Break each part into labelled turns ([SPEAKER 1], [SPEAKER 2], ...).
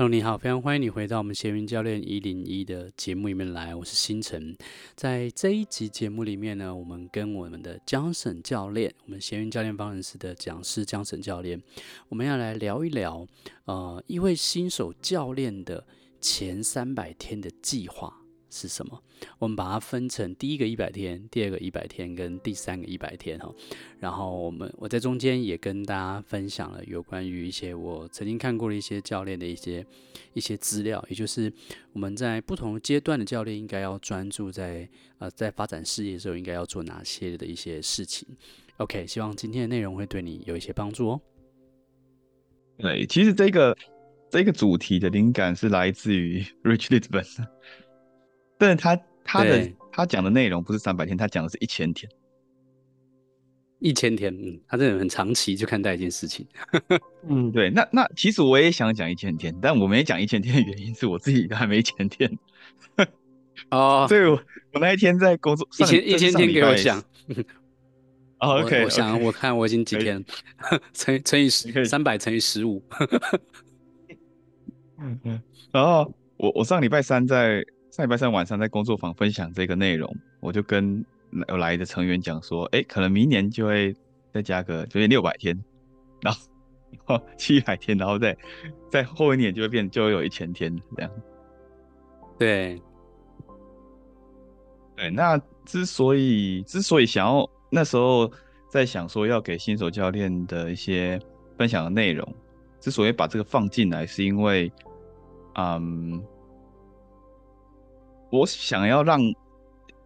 [SPEAKER 1] Hello，你好，非常欢迎你回到我们闲云教练一零一的节目里面来，我是星辰。在这一集节目里面呢，我们跟我们的江省教练，我们闲云教练方人士的讲师江省教练，我们要来聊一聊，呃，一位新手教练的前三百天的计划。是什么？我们把它分成第一个一百天、第二个一百天跟第三个一百天哈。然后我们我在中间也跟大家分享了有关于一些我曾经看过的一些教练的一些一些资料，也就是我们在不同阶段的教练应该要专注在呃在发展事业的时候应该要做哪些的一些事情。OK，希望今天的内容会对你有一些帮助哦。
[SPEAKER 2] 对，其实这个这个主题的灵感是来自于 Rich Litzberg。但是他他的他讲的内容不是三百天，他讲的是一千天。
[SPEAKER 1] 一千天，嗯，他真的很长期去看待一件事情。
[SPEAKER 2] 嗯，对，那那其实我也想讲一千天，但我没讲一千天的原因是我自己还没一千天。
[SPEAKER 1] 哦，
[SPEAKER 2] 所以我我那一天在工作，
[SPEAKER 1] 一千一千天给我想。
[SPEAKER 2] 哦，OK，
[SPEAKER 1] 我想我看我已经几天，乘乘以十，三百乘以十五。
[SPEAKER 2] 嗯嗯，然后我我上礼拜三在。上礼拜三晚上在工作坊分享这个内容，我就跟有来的成员讲说，哎，可能明年就会再加个，就是六百天，然后然后七百天，然后再再后一年就会变，就会有一千天这样。
[SPEAKER 1] 对，
[SPEAKER 2] 对，那之所以之所以想要那时候在想说要给新手教练的一些分享的内容，之所以把这个放进来，是因为，嗯。我想要让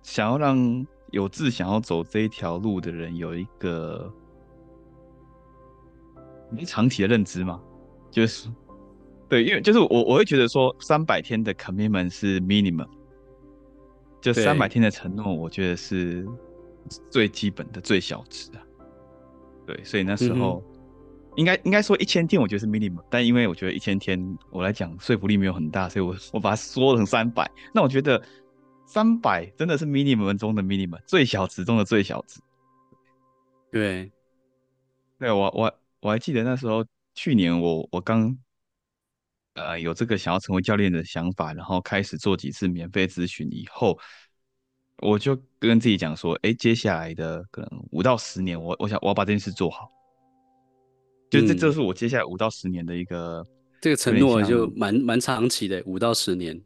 [SPEAKER 2] 想要让有志想要走这一条路的人有一个长期的认知嘛，就是对，因为就是我我会觉得说三百天的 commitment 是 minimum，就三百天的承诺，我觉得是最基本的最小值啊。对，所以那时候应该应该说一千天，我觉得是 minimum，但因为我觉得一千天我来讲说服力没有很大，所以我我把它缩成三百。那我觉得三百真的是 minimum 中的 minimum，最小值中的最小值。
[SPEAKER 1] 对，
[SPEAKER 2] 对我我我还记得那时候去年我我刚呃有这个想要成为教练的想法，然后开始做几次免费咨询以后，我就跟自己讲说，哎，接下来的可能五到十年，我我想我要把这件事做好。就这，这是我接下来五到十年的一个、嗯、
[SPEAKER 1] 这个承诺，就蛮蛮长期的，五到十年，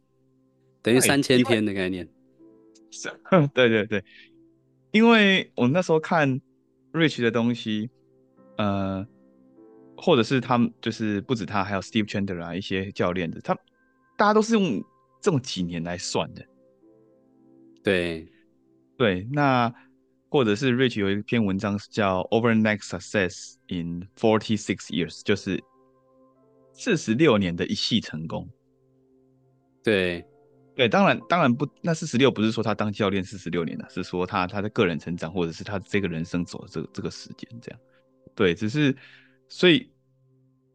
[SPEAKER 1] 等于三千天的概念。
[SPEAKER 2] 是，对对对，因为我那时候看 Rich 的东西，呃，或者是他们，就是不止他，还有 Steve Chandler 啊，一些教练的，他大家都是用这种几年来算的。
[SPEAKER 1] 对，
[SPEAKER 2] 对，那。或者是 Rich 有一篇文章是叫 Overnight Success in Forty Six Years，就是四十六年的一系成功。
[SPEAKER 1] 对，
[SPEAKER 2] 对，当然，当然不，那四十六不是说他当教练四十六年了，是说他他的个人成长，或者是他这个人生走的这个这个时间这样。对，只是，所以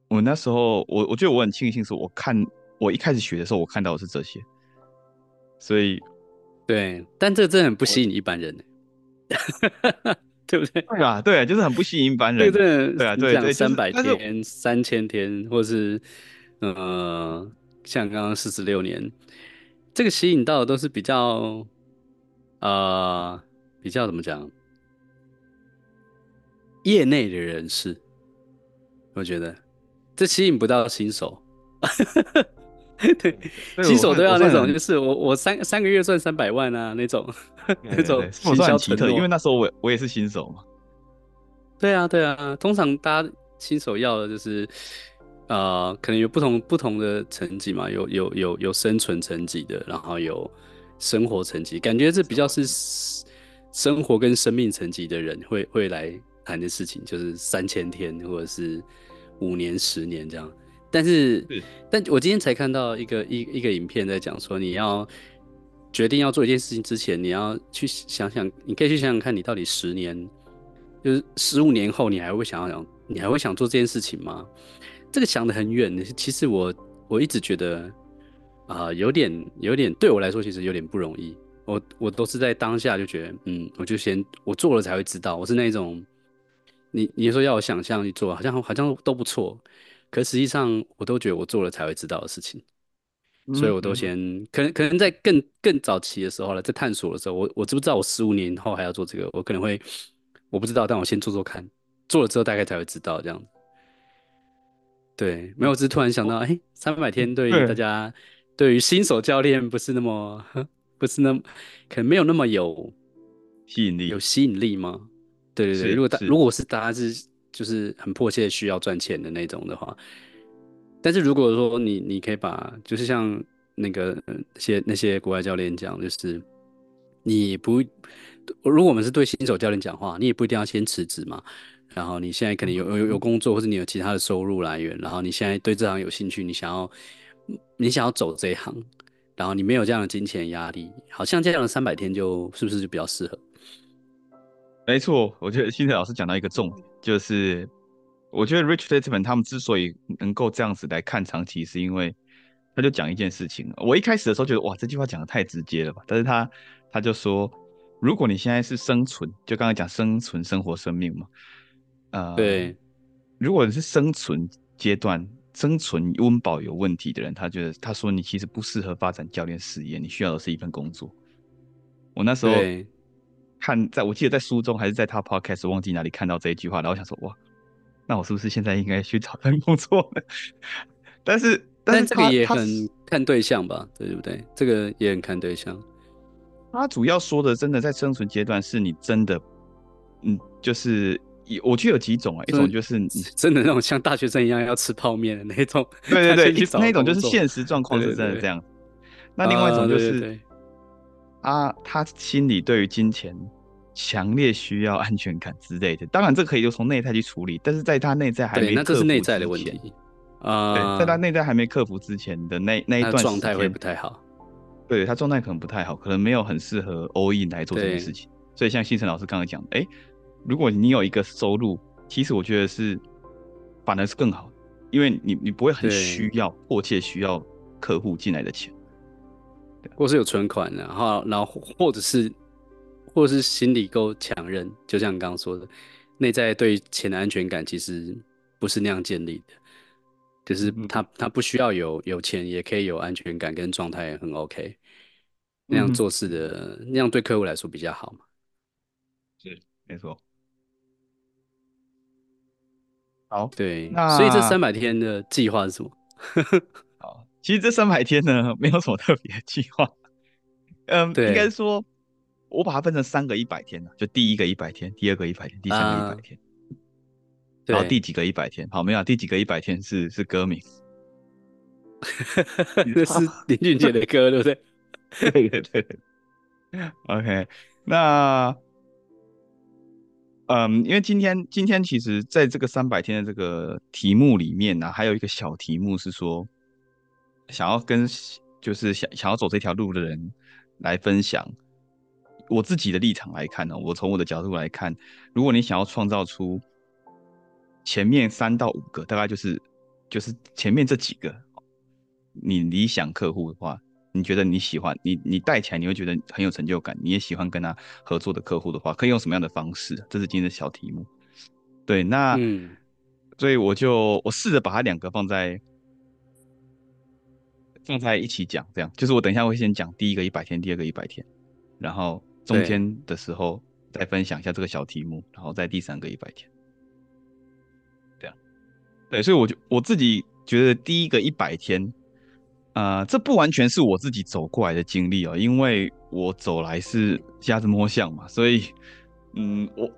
[SPEAKER 2] 我那时候，我我觉得我很庆幸，是我看我一开始学的时候，我看到的是这些。所以，
[SPEAKER 1] 对，但这真的很不吸引一般人。对不对？
[SPEAKER 2] 对啊，对啊，就是很不吸引一般人。
[SPEAKER 1] 对对
[SPEAKER 2] 对啊，对对，
[SPEAKER 1] 三百天、三千天，或是呃，像刚刚四十六年，这个吸引到的都是比较呃，比较怎么讲？业内的人士，我觉得这吸引不到新手。对，新手都要那种，就是我我三三个月赚三百万啊那种，那种
[SPEAKER 2] 我算很奇特，因为那时候我我也是新手嘛。
[SPEAKER 1] 对啊对啊，通常大家新手要的就是，呃，可能有不同不同的层级嘛，有有有有生存层级的，然后有生活层级，感觉这比较是生活跟生命层级的人会会来谈的事情，就是三千天或者是五年十年这样。但是，是但我今天才看到一个一一个影片，在讲说，你要决定要做一件事情之前，你要去想想，你可以去想想看，你到底十年，就是十五年后，你还会想要想，你还会想做这件事情吗？这个想得很远。其实我我一直觉得啊、有点有点对我来说，其实有点不容易。我我都是在当下就觉得，嗯，我就先我做了才会知道。我是那种，你你说要我想象去做，好像好像都不错。可实际上我都觉得我做了才会知道的事情，所以我都先可能可能在更更早期的时候了，在探索的时候，我我知不知道我十五年后还要做这个，我可能会我不知道，但我先做做看，做了之后大概才会知道这样。对，没有，只是突然想到，哎，三百天对于大家，对于新手教练不是那么不是那么可能没有那么有
[SPEAKER 2] 吸引力，
[SPEAKER 1] 有吸引力吗？对对对，如果大如果是大家是就是很迫切需要赚钱的那种的话，但是如果说你你可以把就是像那个那些那些国外教练讲，就是你不如果我们是对新手教练讲话，你也不一定要先辞职嘛。然后你现在可能有有有工作，或者你有其他的收入来源，然后你现在对这行有兴趣，你想要你想要走这一行，然后你没有这样的金钱压力，好像这样的三百天就是不是就比较适合？
[SPEAKER 2] 没错，我觉得新的老师讲到一个重点，就是我觉得 Rich Littman 他们之所以能够这样子来看长期，是因为他就讲一件事情。我一开始的时候觉得哇，这句话讲的太直接了吧，但是他他就说，如果你现在是生存，就刚才讲生存、生活、生命嘛。呃，对，如果你是生存阶段、生存温饱有问题的人，他觉得他说你其实不适合发展教练事业，你需要的是一份工作。我那时候看，在我记得在书中还是在他 podcast 忘记哪里看到这一句话，然后我想说哇，那我是不是现在应该去找份工作呢？但是，但是
[SPEAKER 1] 这个也很看对象吧，对不对？这个也很看对象。
[SPEAKER 2] 他主要说的，真的在生存阶段，是你真的，嗯，就是。我觉得有几种啊，一种就是你
[SPEAKER 1] 真的那种像大学生一样要吃泡面的那种，
[SPEAKER 2] 对 对对，那种就是现实状况是真的这样。那另外一种就是，啊，他心里对于金钱强烈需要安全感之类的。当然，这可以就从内在去处理，但是在他内在还没克服之前，那这是内在的问题啊。在他内在还没克服之前的那那一段状态会不太好。对，他状态可能不太好，可能没有很适合 all in 来做这件事情。所以像信诚老师刚刚讲的，哎。如果你有一个收入，其实我觉得是反而是更好，因为你你不会很需要迫切需要客户进来的钱，
[SPEAKER 1] 或是有存款，然后然后或者是或者是心理够强韧，就像你刚刚说的，内在对钱的安全感其实不是那样建立的，就是他他不需要有有钱也可以有安全感跟状态很 OK，那样做事的那样对客户来说比较好嘛，
[SPEAKER 2] 是没错。好，
[SPEAKER 1] 对，那所以这三百天的计划是什么？
[SPEAKER 2] 好，其实这三百天呢，没有什么特别的计划。嗯，对，应该说，我把它分成三个一百天，就第一个一百天，第二个一百天，第三个一百天，啊、然后第几个一百天？好，没有，第几个一百天是是歌名，
[SPEAKER 1] 这是 林俊杰的歌，对不对？
[SPEAKER 2] 对对对对。OK，那。嗯，因为今天今天其实在这个三百天的这个题目里面呢、啊，还有一个小题目是说，想要跟就是想想要走这条路的人来分享我自己的立场来看呢，我从我的角度来看，如果你想要创造出前面三到五个，大概就是就是前面这几个你理想客户的话。你觉得你喜欢你你带起来你会觉得很有成就感，你也喜欢跟他合作的客户的话，可以用什么样的方式？这是今天的小题目。对，那嗯，所以我就我试着把它两个放在放在一起讲，这样就是我等一下会先讲第一个一百天，第二个一百天，然后中间的时候再分享一下这个小题目，然后在第三个一百天。这样，对，所以我就我自己觉得第一个一百天。啊、呃，这不完全是我自己走过来的经历哦，因为我走来是瞎子摸象嘛，所以，嗯，我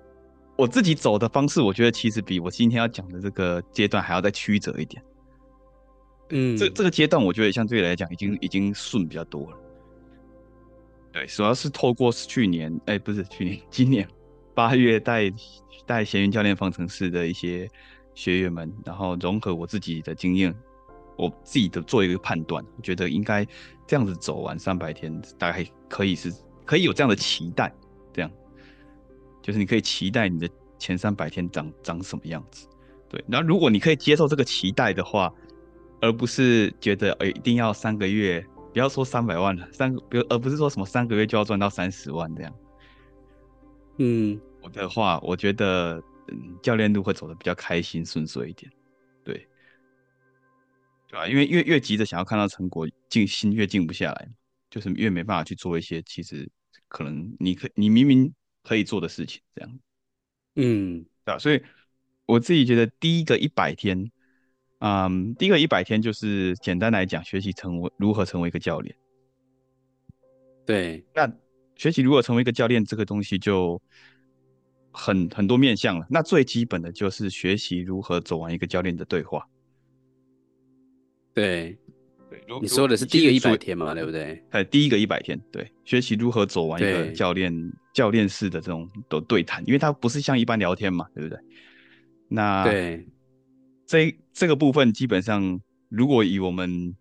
[SPEAKER 2] 我自己走的方式，我觉得其实比我今天要讲的这个阶段还要再曲折一点。嗯，这这个阶段我觉得相对来讲已经已经顺比较多了。对，主要是透过去年，哎、不是去年，今年八月带带闲云教练方程式的一些学员们，然后融合我自己的经验。我自己的做一个判断，我觉得应该这样子走完三百天，大概可以是可以有这样的期待，这样就是你可以期待你的前三百天长长什么样子，对。然后如果你可以接受这个期待的话，而不是觉得诶一定要三个月，不要说三百万了，三个，比如而不是说什么三个月就要赚到三十万这样，嗯，我的话，我觉得嗯教练路会走的比较开心顺遂一点，对。对吧、啊？因为越越急着想要看到成果，静心越静不下来，就是越没办法去做一些其实可能你可你明明可以做的事情，这样。
[SPEAKER 1] 嗯，
[SPEAKER 2] 对啊，所以我自己觉得第一个一百天，嗯，第一个一百天就是简单来讲，学习成为如何成为一个教练。
[SPEAKER 1] 对，
[SPEAKER 2] 那学习如何成为一个教练这个东西就很很多面向了。那最基本的就是学习如何走完一个教练的对话。
[SPEAKER 1] 对，对，你说的是第一个一百天嘛，对不对？
[SPEAKER 2] 哎，第一个一百天，对，学习如何走完一个教练教练式的这种的对谈，因为它不是像一般聊天嘛，对不对？那
[SPEAKER 1] 对，
[SPEAKER 2] 这这个部分基本上，如果以我们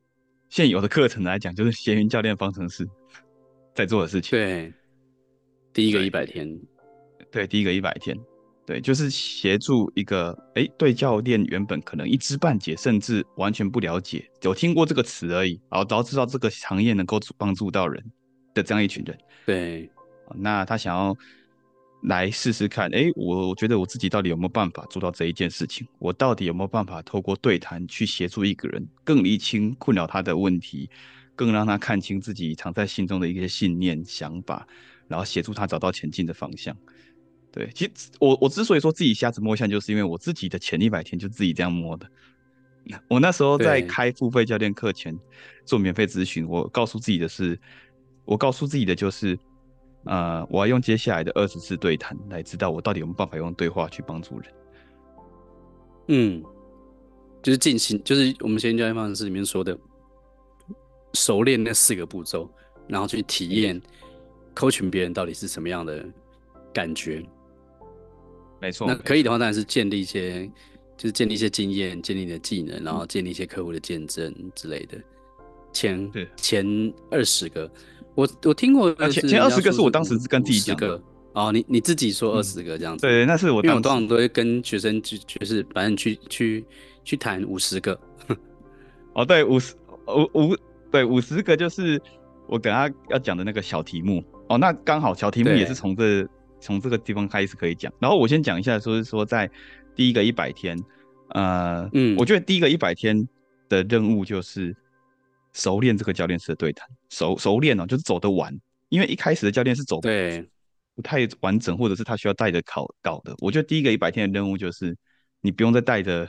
[SPEAKER 2] 现有的课程来讲，就是闲云教练方程式在做的事情。
[SPEAKER 1] 对，第一个一百天，
[SPEAKER 2] 对，第一个一百天。对，就是协助一个哎，对教练原本可能一知半解，甚至完全不了解，有听过这个词而已，然后都知道这个行业能够帮助到人的这样一群人。
[SPEAKER 1] 对，
[SPEAKER 2] 那他想要来试试看，哎，我我觉得我自己到底有没有办法做到这一件事情？我到底有没有办法透过对谈去协助一个人更厘清困扰他的问题，更让他看清自己藏在心中的一些信念、想法，然后协助他找到前进的方向。对，其实我我之所以说自己瞎子摸象，就是因为我自己的前一百天就自己这样摸的。我那时候在开付费教练课前做免费咨询，我告诉自己的是，我告诉自己的就是，呃，我要用接下来的二十次对谈来知道我到底有没有办法用对话去帮助人。
[SPEAKER 1] 嗯，就是进行，就是我们先教练方程式里面说的，熟练那四个步骤，然后去体验 coaching 别人到底是什么样的感觉。
[SPEAKER 2] 没错，
[SPEAKER 1] 那可以的话，当然是建立一些，就是建立一些经验，建立你的技能，然后建立一些客户的见证之类的。前对前二十个，我我听过
[SPEAKER 2] 前前二十个是我当时是跟自己讲的。
[SPEAKER 1] 哦，你你自己说二十个这样子，
[SPEAKER 2] 嗯、对，那是我当时，
[SPEAKER 1] 因为我通常都会跟学生去就是反正去去去谈五十个。
[SPEAKER 2] 哦，对，五十五五对五十个就是我等下要讲的那个小题目。哦，那刚好小题目也是从这。从这个地方开始可以讲，然后我先讲一下，说是说在第一个一百天，呃，嗯，我觉得第一个一百天的任务就是熟练这个教练式的对谈，熟熟练哦，就是走得完，因为一开始的教练是走
[SPEAKER 1] 对。
[SPEAKER 2] 不太完整，或者是他需要带着考稿的。我觉得第一个一百天的任务就是你不用再带着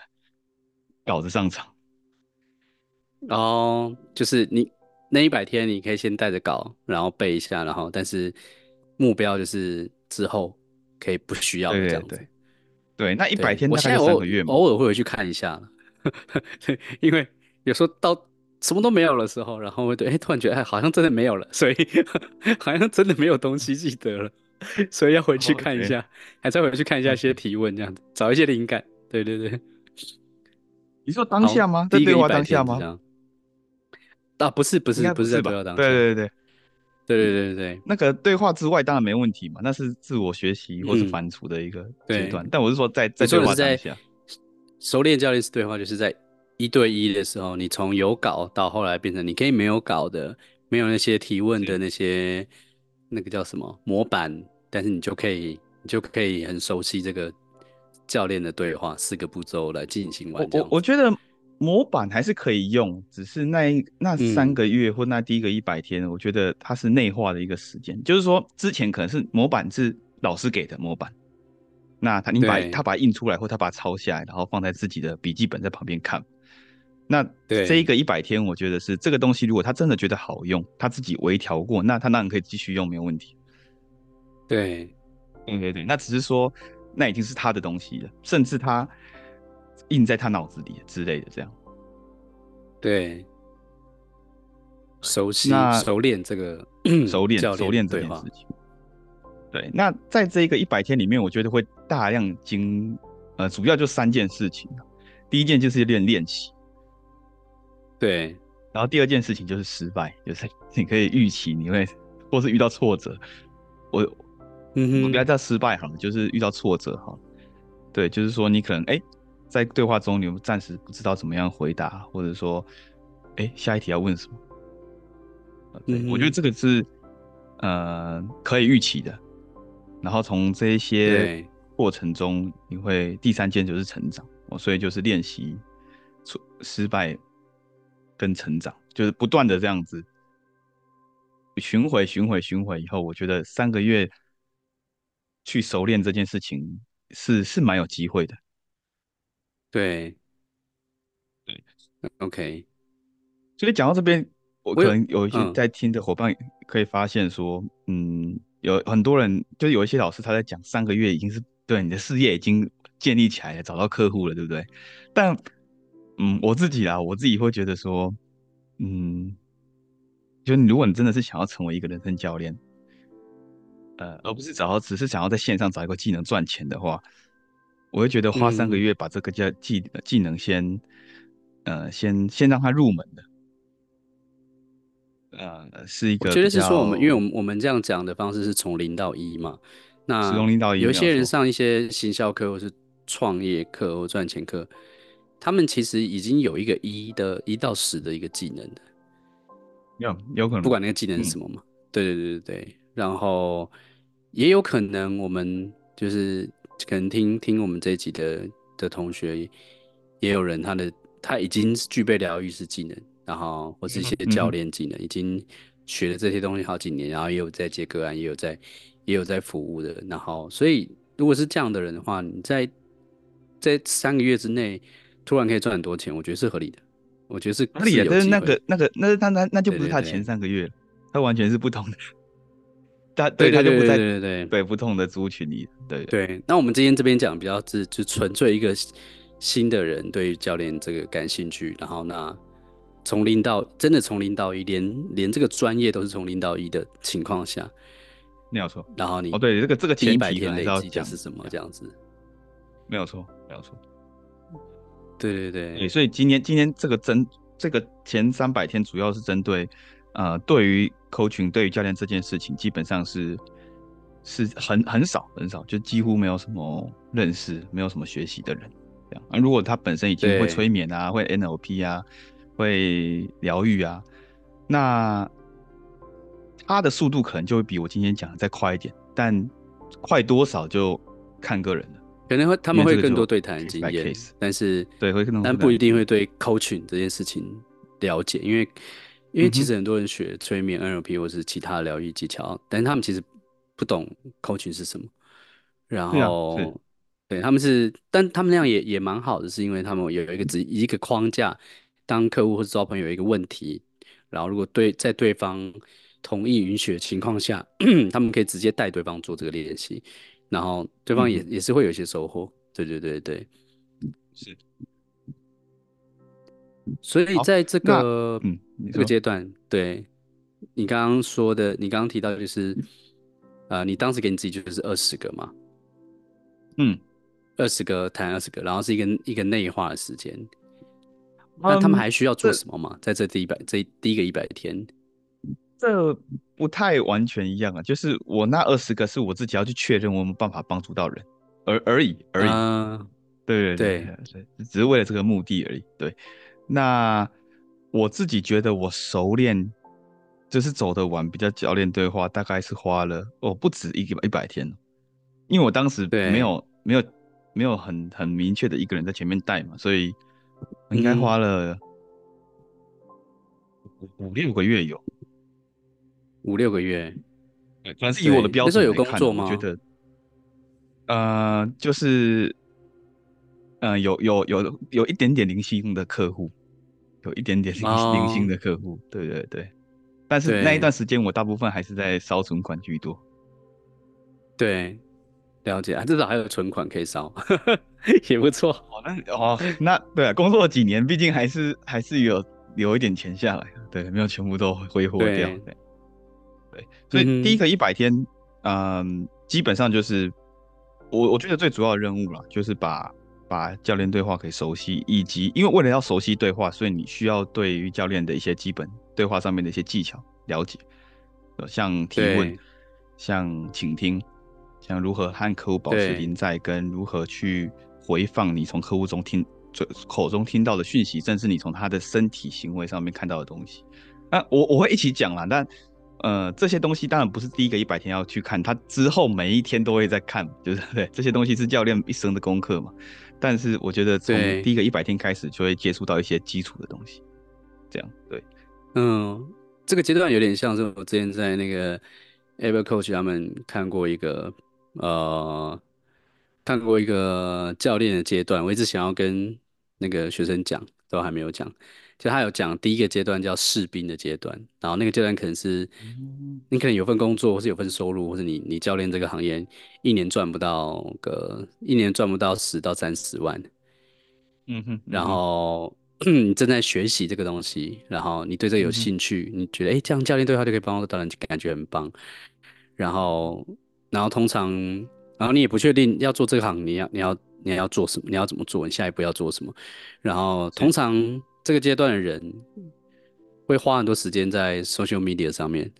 [SPEAKER 2] 稿子上场，
[SPEAKER 1] 哦，就是你那一百天你可以先带着稿，然后背一下，然后但是目标就是。之后可以不需要这样子，
[SPEAKER 2] 对，对，对，对，那一百天大概三个月嘛，
[SPEAKER 1] 偶尔会回去看一下，对，因为有时候到什么都没有的时候，然后会对，哎，突然觉得哎，好像真的没有了，所以 好像真的没有东西记得了，所以要回去看一下，还再回去看一下一些提问，这样子找一些灵感。对对对，
[SPEAKER 2] 你说当下吗？在对话当下吗？
[SPEAKER 1] 啊，不是不是不是在对话当下，对对对。对对对对对，
[SPEAKER 2] 那个对话之外当然没问题嘛，那是自我学习或是反刍的一个阶段。嗯、但我是说在，在在对话当下，
[SPEAKER 1] 熟练教练式对话就是在一对一的时候，你从有稿到后来变成你可以没有稿的，没有那些提问的那些那个叫什么模板，但是你就可以你就可以很熟悉这个教练的对话四个步骤来进行完。
[SPEAKER 2] 我我觉得。模板还是可以用，只是那一那三个月或那第一个一百天，嗯，我觉得它是内化的一个时间。就是说，之前可能是模板是老师给的模板，那他你把他把它印出来，或他把它抄下来，然后放在自己的笔记本在旁边看。那这一个一百天，我觉得是这个东西，如果他真的觉得好用，他自己微调过，那他当然可以继续用，没有问题。
[SPEAKER 1] 对，
[SPEAKER 2] 对对对，那只是说，那已经是他的东西了，甚至他。印在他脑子里之类的，这样，
[SPEAKER 1] 对，熟悉、熟练这个
[SPEAKER 2] 熟练、熟练这件事情。对，那在这一个一百天里面，我觉得会大量经，呃，主要就三件事情。第一件就是练练习，
[SPEAKER 1] 对，
[SPEAKER 2] 然后第二件事情就是失败，就是 你可以预期你会，或是遇到挫折。我，嗯哼，我不要叫失败好了，就是遇到挫折哈。对，就是说你可能哎。欸在对话中，你们暂时不知道怎么样回答，或者说，哎、欸，下一题要问什么？对，嗯、我觉得这个是呃可以预期的。然后从这一些过程中，你会第三件就是成长，哦，所以就是练习、失败，跟成长，就是不断的这样子巡回、巡回、巡回以后，我觉得三个月去熟练这件事情是是蛮有机会的。
[SPEAKER 1] 对，
[SPEAKER 2] 对
[SPEAKER 1] ，OK。
[SPEAKER 2] 所以讲到这边，我可能有一些在听的伙伴可以发现说，嗯，嗯，有很多人就有一些老师他在讲三个月已经是对你的事业已经建立起来了，找到客户了，对不对？但嗯，我自己啊，我自己会觉得说，嗯，就如果你真的是想要成为一个人生教练，呃，而不是找到只是想要在线上找一个技能赚钱的话，我会觉得花三个月把这个叫技技能先，呃，先先让他入门的，呃，是一个。
[SPEAKER 1] 我觉得是说我们，因为我们我们这样讲的方式是从零到一嘛，那
[SPEAKER 2] 从零到一，
[SPEAKER 1] 有些人上一些行销课或是创业课或赚钱课。他们其实已经有一个一的一到十的一个技能的，
[SPEAKER 2] 有有可能，
[SPEAKER 1] 不管那个技能是什么嘛，嗯、对对对对对。然后也有可能我们就是可能听听我们这一集的的同学，也有人他的他已经具备疗愈师技能，然后或是一些教练技能，嗯、已经学了这些东西好几年，然后也有在接个案，也有在也有在服务的。然后所以如果是这样的人的话，你在在三个月之内。突然可以赚很多钱，我觉得是合理的。我觉得是合理的，但是
[SPEAKER 2] 那个、那个、那那那那就不是他前三个月，他完全是不同的。他对他就不在对对对对不同的族群里。对
[SPEAKER 1] 对。那我们今天这边讲比较是就纯粹一个新的人对于教练这个感兴趣，然后那从零到真的从零到一，连连这个专业都是从零到一的情况下，
[SPEAKER 2] 没有错。
[SPEAKER 1] 然后你
[SPEAKER 2] 哦对，这个这个
[SPEAKER 1] 前一百天累积的是什么这样子？
[SPEAKER 2] 没有错，没有错。
[SPEAKER 1] 对对对，
[SPEAKER 2] 对，所以今天今天这个针这个前三百天主要是针对，呃，对于 coaching 对于教练这件事情，基本上是是很很少很少，就几乎没有什么认识，没有什么学习的人这样。啊，如果他本身已经会催眠啊，会 NLP 啊，会疗愈啊，那他的速度可能就会比我今天讲的再快一点，但快多少就看个人了。
[SPEAKER 1] 可能会他们会更多对谈经验，但是
[SPEAKER 2] 对会更多，
[SPEAKER 1] 但不一定会对 coaching 这件事情了解，因为因为其实很多人学催眠、NLP 或是其他疗愈技巧，但是他们其实不懂 coaching 是什么。然后对他们是，但他们那样也也蛮好的，是因为他们有一个只一个框架，当客户或者招朋友有一个问题，然后如果对在对方同意允许的情况下，他们可以直接带对方做这个练习。然后对方也、嗯、也是会有一些收获，对对对对，
[SPEAKER 2] 是。
[SPEAKER 1] 所以在这个嗯这个阶段，对你刚刚说的，你刚刚提到就是，啊、呃，你当时给你自己就是二十个嘛，
[SPEAKER 2] 嗯，
[SPEAKER 1] 二十个谈二十个，然后是一个一个内化的时间。那他们还需要做什么吗？嗯、在这第一百这第一个一百天？
[SPEAKER 2] 这不太完全一样啊，就是我那二十个是我自己要去确认我有没有办法帮助到人而而已而已，
[SPEAKER 1] 呃、
[SPEAKER 2] 对对对对，只是为了这个目的而已。对，那我自己觉得我熟练，就是走得完比较教练对话，大概是花了哦不止一个一百天，因为我当时没有没有没有很很明确的一个人在前面带嘛，所以应该花了五六个月有。
[SPEAKER 1] 五六个月，
[SPEAKER 2] 对，可能是以我的标准来看，那时候
[SPEAKER 1] 有工作吗？
[SPEAKER 2] 我觉得，呃，就是，呃，有有有有一点点零星的客户，有一点点零零星的客户，哦、对对对。但是那一段时间，我大部分还是在烧存款居多。
[SPEAKER 1] 对，了解啊，至少还有存款可以烧，也不错。
[SPEAKER 2] 哦，那哦，那对啊，工作了几年，毕竟还是还是有留一点钱下来，对，没有全部都挥霍掉。对。所以第一个一百天，嗯，嗯，基本上就是我我觉得最主要的任务啦，就是把把教练对话给熟悉，以及因为为了要熟悉对话，所以你需要对于教练的一些基本对话上面的一些技巧了解，像提问，像倾听，像如何和客户保持临在，跟如何去回放你从客户中听口中听到的讯息，甚至你从他的身体行为上面看到的东西。那我我会一起讲啦，但。呃，这些东西当然不是第一个一百天要去看，他之后每一天都会在看，就是 对这些东西是教练一生的功课嘛。但是我觉得从第一个一百天开始就会接触到一些基础的东西。这样对，
[SPEAKER 1] 嗯，这个阶段有点像是我之前在那个 Able Coach 他们看过一个呃，看过一个教练的阶段，我一直想要跟那个学生讲，都还没有讲。就他有讲第一个阶段叫士兵的阶段，然后那个阶段可能是你可能有份工作，或是有份收入，或是你你教练这个行业一年赚不到个一年赚不到十到三十万，
[SPEAKER 2] 嗯哼，
[SPEAKER 1] 然后你正在学习这个东西，然后你对这有兴趣，你觉得哎这样教练对话就可以帮到到人，感觉很棒，然后然后通常然后你也不确定要做这个行，你要你要你要做什么，你要怎么做，你下一步要做什么，然后通常。这个阶段的人会花很多时间在 social media 上面，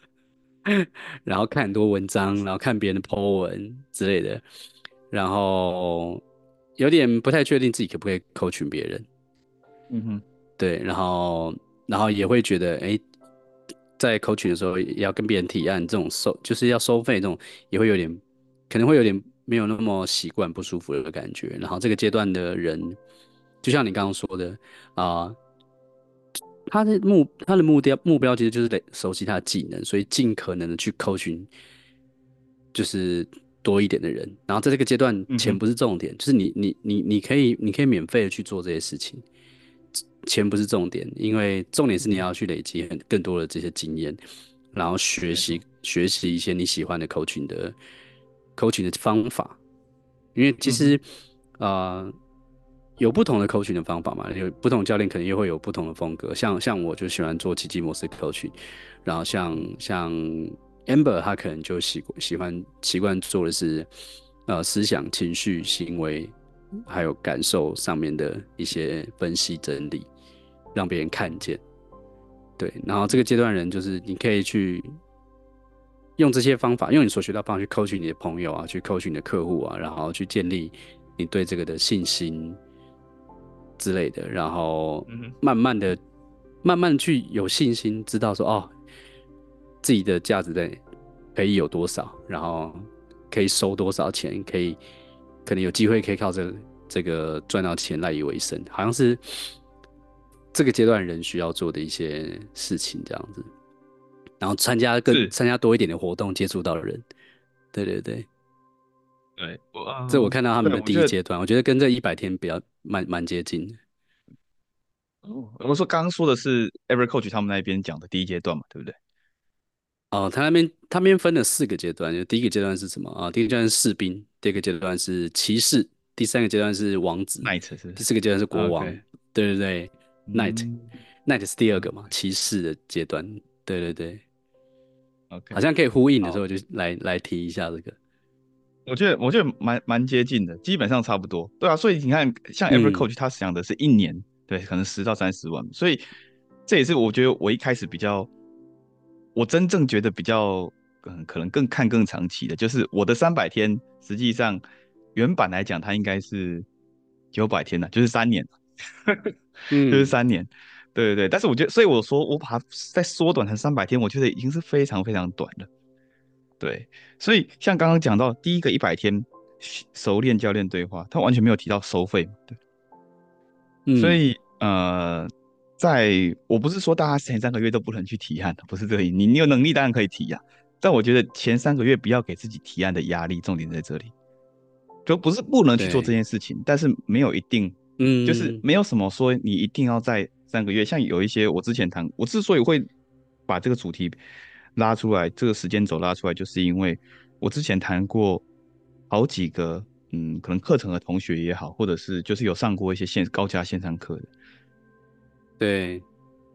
[SPEAKER 1] 然后看很多文章，然后看别人的 po 文之类的，然后有点不太确定自己可不可以 coach 别人。
[SPEAKER 2] 嗯哼，
[SPEAKER 1] 对，然后然后也会觉得，哎，在 coach 的时候要跟别人提案，这种收就是要收费，这种也会有点可能会有点没有那么习惯，不舒服的感觉。然后这个阶段的人。就像你刚刚说的啊、呃，他的目他的目标目标其实就是得熟悉他的技能，所以尽可能的去 coaching 就是多一点的人。然后在这个阶段，钱不是重点，嗯、就是你你你你可以你可以免费的去做这些事情，钱不是重点，因为重点是你要去累积很更多的这些经验，然后学习、嗯、学习一些你喜欢的 coaching 的 coaching 的方法，因为其实啊。嗯呃有不同的 coaching 的方法嘛？有不同教练可能又会有不同的风格。像像我就喜欢做奇迹模式 coaching，然后像像 Amber 他可能就习喜欢习惯做的是呃思想、情绪、行为还有感受上面的一些分析整理，让别人看见。对，然后这个阶段人就是你可以去用这些方法，用你所学到方法去 coaching 你的朋友啊，去 coaching 你的客户啊，然后去建立你对这个的信心。之类的，然后慢慢的、慢慢去有信心，知道说哦，自己的价值在可以有多少，然后可以收多少钱，可以可能有机会可以靠这、这个赚到钱赖以为生，好像是这个阶段人需要做的一些事情这样子。然后参加更参加多一点的活动，接触到的人，对对对。
[SPEAKER 2] 对，我、uh,
[SPEAKER 1] 这我看到他们的第一阶段，我觉，得跟这一百天比较蛮蛮接近的。
[SPEAKER 2] 哦，我说刚刚说的是 Every Coach 他们那边讲的第一阶段嘛，对不对？
[SPEAKER 1] 哦，他那边他那边分了四个阶段，就第一个阶段是什么啊？第一个阶段是士兵，第二个阶段是骑士，第三个阶段是王子
[SPEAKER 2] ，Knight 是，是，
[SPEAKER 1] 第四个阶段是国王，okay. 对对对，Knight，Knight、嗯、是第二个嘛，骑士的阶段，对对对
[SPEAKER 2] ，OK，
[SPEAKER 1] 好像可以呼应的时候就来来提一下这个。
[SPEAKER 2] 我觉得我觉得蛮蛮接近的，基本上差不多。对啊，所以你看，像 Every Coach 他想的是一年，嗯、对，可能十到三十万。所以这也是我觉得我一开始比较，我真正觉得比较，嗯，可能更看更长期的，就是我的三百天，实际上原版来讲，它应该是九百天的，就是三年，就是三年。对对对，但是我觉得，所以我说我把它再缩短成三百天，我觉得已经是非常非常短了。对，所以像刚刚讲到第一个一百天熟练教练对话，他完全没有提到收费，对，嗯、所以呃，在我不是说大家前三个月都不能去提案，不是这个意思，你你有能力当然可以提呀、啊，但我觉得前三个月不要给自己提案的压力，重点在这里，就不是不能去做这件事情，但是没有一定，嗯，就是没有什么说你一定要在三个月，像有一些我之前谈，我之所以会把这个主题。拉出来，这个时间轴拉出来，就是因为我之前谈过好几个，嗯，可能课程的同学也好，或者是就是有上过一些线高价线上课的，
[SPEAKER 1] 对，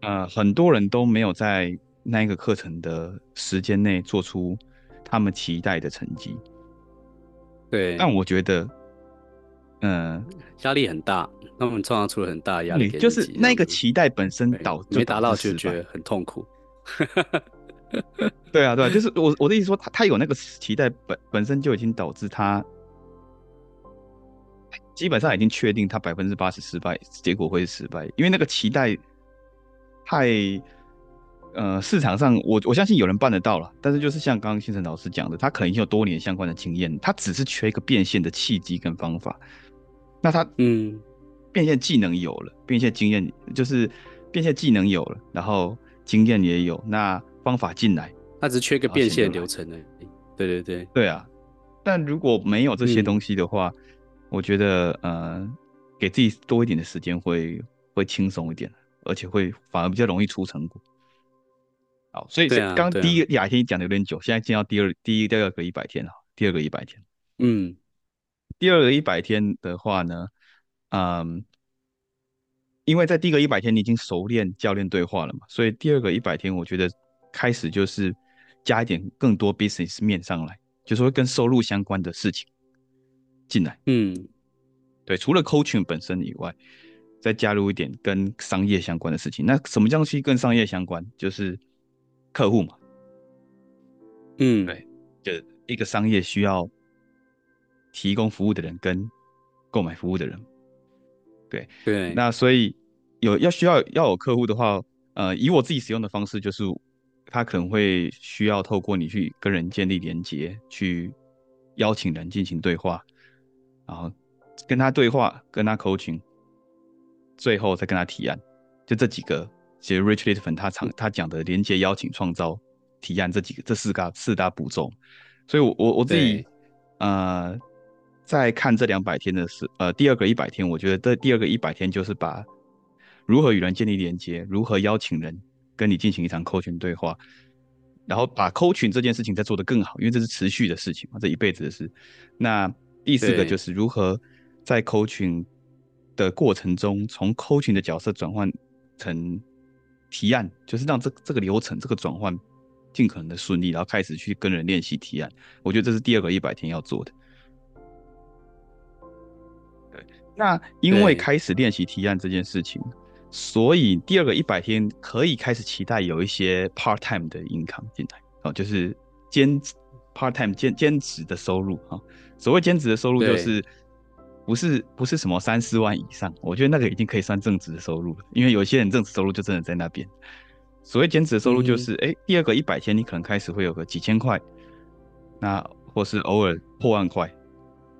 [SPEAKER 2] 呃，很多人都没有在那一个课程的时间内做出他们期待的成绩，
[SPEAKER 1] 对，
[SPEAKER 2] 但我觉得，嗯、呃，
[SPEAKER 1] 压力很大，他们创造出了很大的压力，
[SPEAKER 2] 就是那个期待本身导
[SPEAKER 1] 没达到就觉得很痛苦。
[SPEAKER 2] 对啊，对啊，就是我我的意思说，他他有那个期待本本身就已经导致他基本上已经确定他百分之八十失败，结果会失败，因为那个期待太呃市场上我我相信有人办得到了，但是就是像刚刚星辰老师讲的，他可能已经有多年相关的经验，他只是缺一个变现的契机跟方法。那他嗯变现技能有了，变现经验就是变现技能有了，然后经验也有，那方法进来，
[SPEAKER 1] 他只缺个变现流程而已。对对对，
[SPEAKER 2] 对啊。但如果没有这些东西的话，嗯、我觉得呃，给自己多一点的时间会会轻松一点，而且会反而比较容易出成果。好，所以刚刚第一个一百天讲的有点久，现在进到第二第一第二个一百天了，第二个一百天。
[SPEAKER 1] 嗯，
[SPEAKER 2] 第二个一百天的话呢，嗯，因为在第一个一百天你已经熟练教练对话了嘛，所以第二个一百天我觉得开始就是加一点更多 business 面上来。就是会跟收入相关的事情进来，
[SPEAKER 1] 嗯，
[SPEAKER 2] 对，除了 coaching 本身以外，再加入一点跟商业相关的事情。那什么东西跟商业相关？就是客户嘛，
[SPEAKER 1] 嗯，
[SPEAKER 2] 对，就一个商业需要提供服务的人跟购买服务的人，对
[SPEAKER 1] 对。
[SPEAKER 2] 那所以有要需要要有客户的话，呃，以我自己使用的方式就是。他可能会需要透过你去跟人建立连接，去邀请人进行对话，然后跟他对话，跟他 coaching，最后再跟他提案，就这几个。其实 Rich Litvin 他常他讲的连接、邀请、创造、提案这几个这四个四大步骤。所以我，我我我自己呃在看这两百天的是呃第二个一百天，我觉得这第二个一百天就是把如何与人建立连接，如何邀请人。跟你进行一场 coaching 对话，然后把 coaching 这件事情再做得更好，因为这是持续的事情嘛，这一辈子的事。那第四个就是如何在 coaching 的过程中，从 coaching 的角色转换成提案，就是让这这个流程这个转换尽可能的顺利，然后开始去跟人练习提案。我觉得这是第二个一百天要做的。对，那因为开始练习提案这件事情。所以第二个一百天可以开始期待有一些 part time 的 income 进来哦，就是兼 part time 兼兼职的收入啊。所谓兼职的收入就是不是不是什么三四万以上，我觉得那个已经可以算正职的收入了，因为有些人正职收入就真的在那边。所谓兼职的收入就是，哎、嗯，第二个一百天你可能开始会有个几千块，那或是偶尔破万块，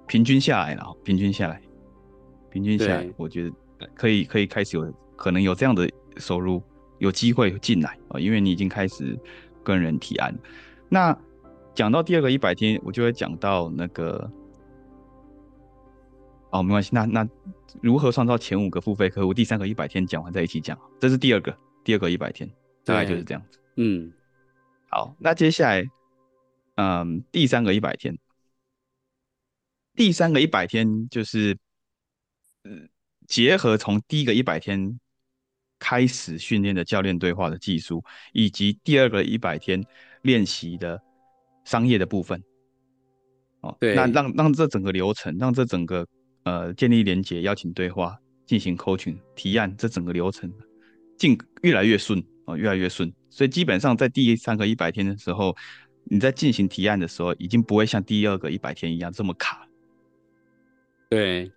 [SPEAKER 2] 平均下来了，平均下来，平均下来，我觉得可以可以开始有。可能有这样的收入，有机会进来啊，因为你已经开始跟人提案。那讲到第二个一百天，我就会讲到那个，哦，没关系，那那如何创造前五个付费客户？第三个一百天讲完再一起讲，这是第二个，第二个一百天，大概就是这样子。
[SPEAKER 1] 嗯，
[SPEAKER 2] 好，那接下来，嗯，第三个一百天，第三个一百天就是，嗯，结合从第一个一百天。开始训练的教练对话的技术，以及第二个一百天练习的商业的部分，哦，对，那让让这整个流程，让这整个呃建立连接、邀请对话、进行 coaching 提案，这整个流程进越来越顺哦，越来越顺。所以基本上在第三个一百天的时候，你在进行提案的时候，已经不会像第二个一百天一样这么卡。
[SPEAKER 1] 对，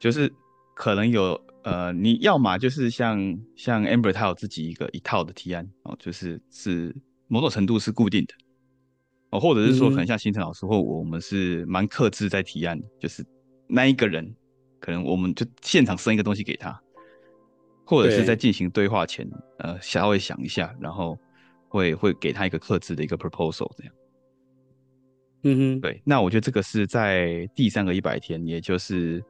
[SPEAKER 2] 就是可能有。呃，你要么就是像像 Amber 他有自己一个一套的提案哦，就是是某种程度是固定的哦，或者是说可能像星辰老师或我，我们是蛮克制在提案的，就是那一个人可能我们就现场生一个东西给他，或者是在进行对话前，呃，稍微想一下，然后会会给他一个克制的一个 proposal 这样。
[SPEAKER 1] 嗯哼，
[SPEAKER 2] 对，那我觉得这个是在第三个一百天，也就是。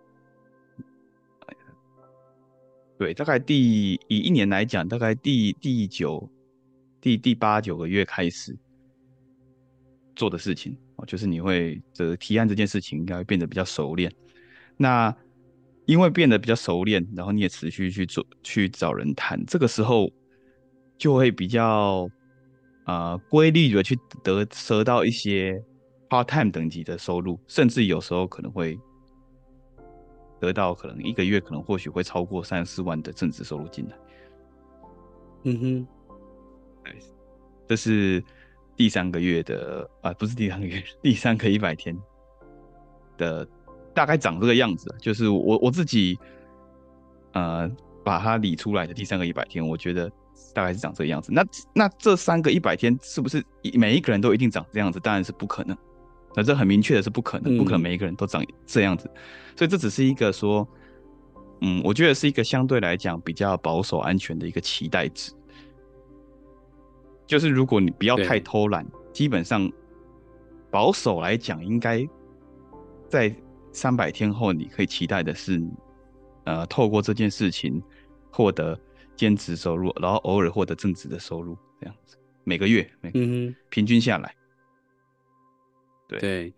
[SPEAKER 2] 对，大概第以一年来讲，大概第第九、第第八九个月开始做的事情哦，就是你会这个提案这件事情应该会变得比较熟练。那因为变得比较熟练，然后你也持续去做去找人谈，这个时候就会比较啊规律的去得得到一些 part time 等级的收入，甚至有时候可能会。得到可能一个月可能或许会超过三四万的正职收入进来。
[SPEAKER 1] 嗯哼，
[SPEAKER 2] 对，这是第三个月的啊，不是第三个月，第三个一百天的大概长这个样子，就是我我自己呃把它理出来的第三个一百天，我觉得大概是长这个样子。那那这三个一百天是不是每一个人都一定长这样子？当然是不可能。那这很明确的是不可能，不可能每一个人都长这样子，嗯、所以这只是一个说，嗯，我觉得是一个相对来讲比较保守、安全的一个期待值。就是如果你不要太偷懒，基本上保守来讲，应该在三百天后，你可以期待的是，呃，透过这件事情获得兼职收入，然后偶尔获得正职的收入，这样子，每个月，每嗯，平均下来，对。
[SPEAKER 1] 对。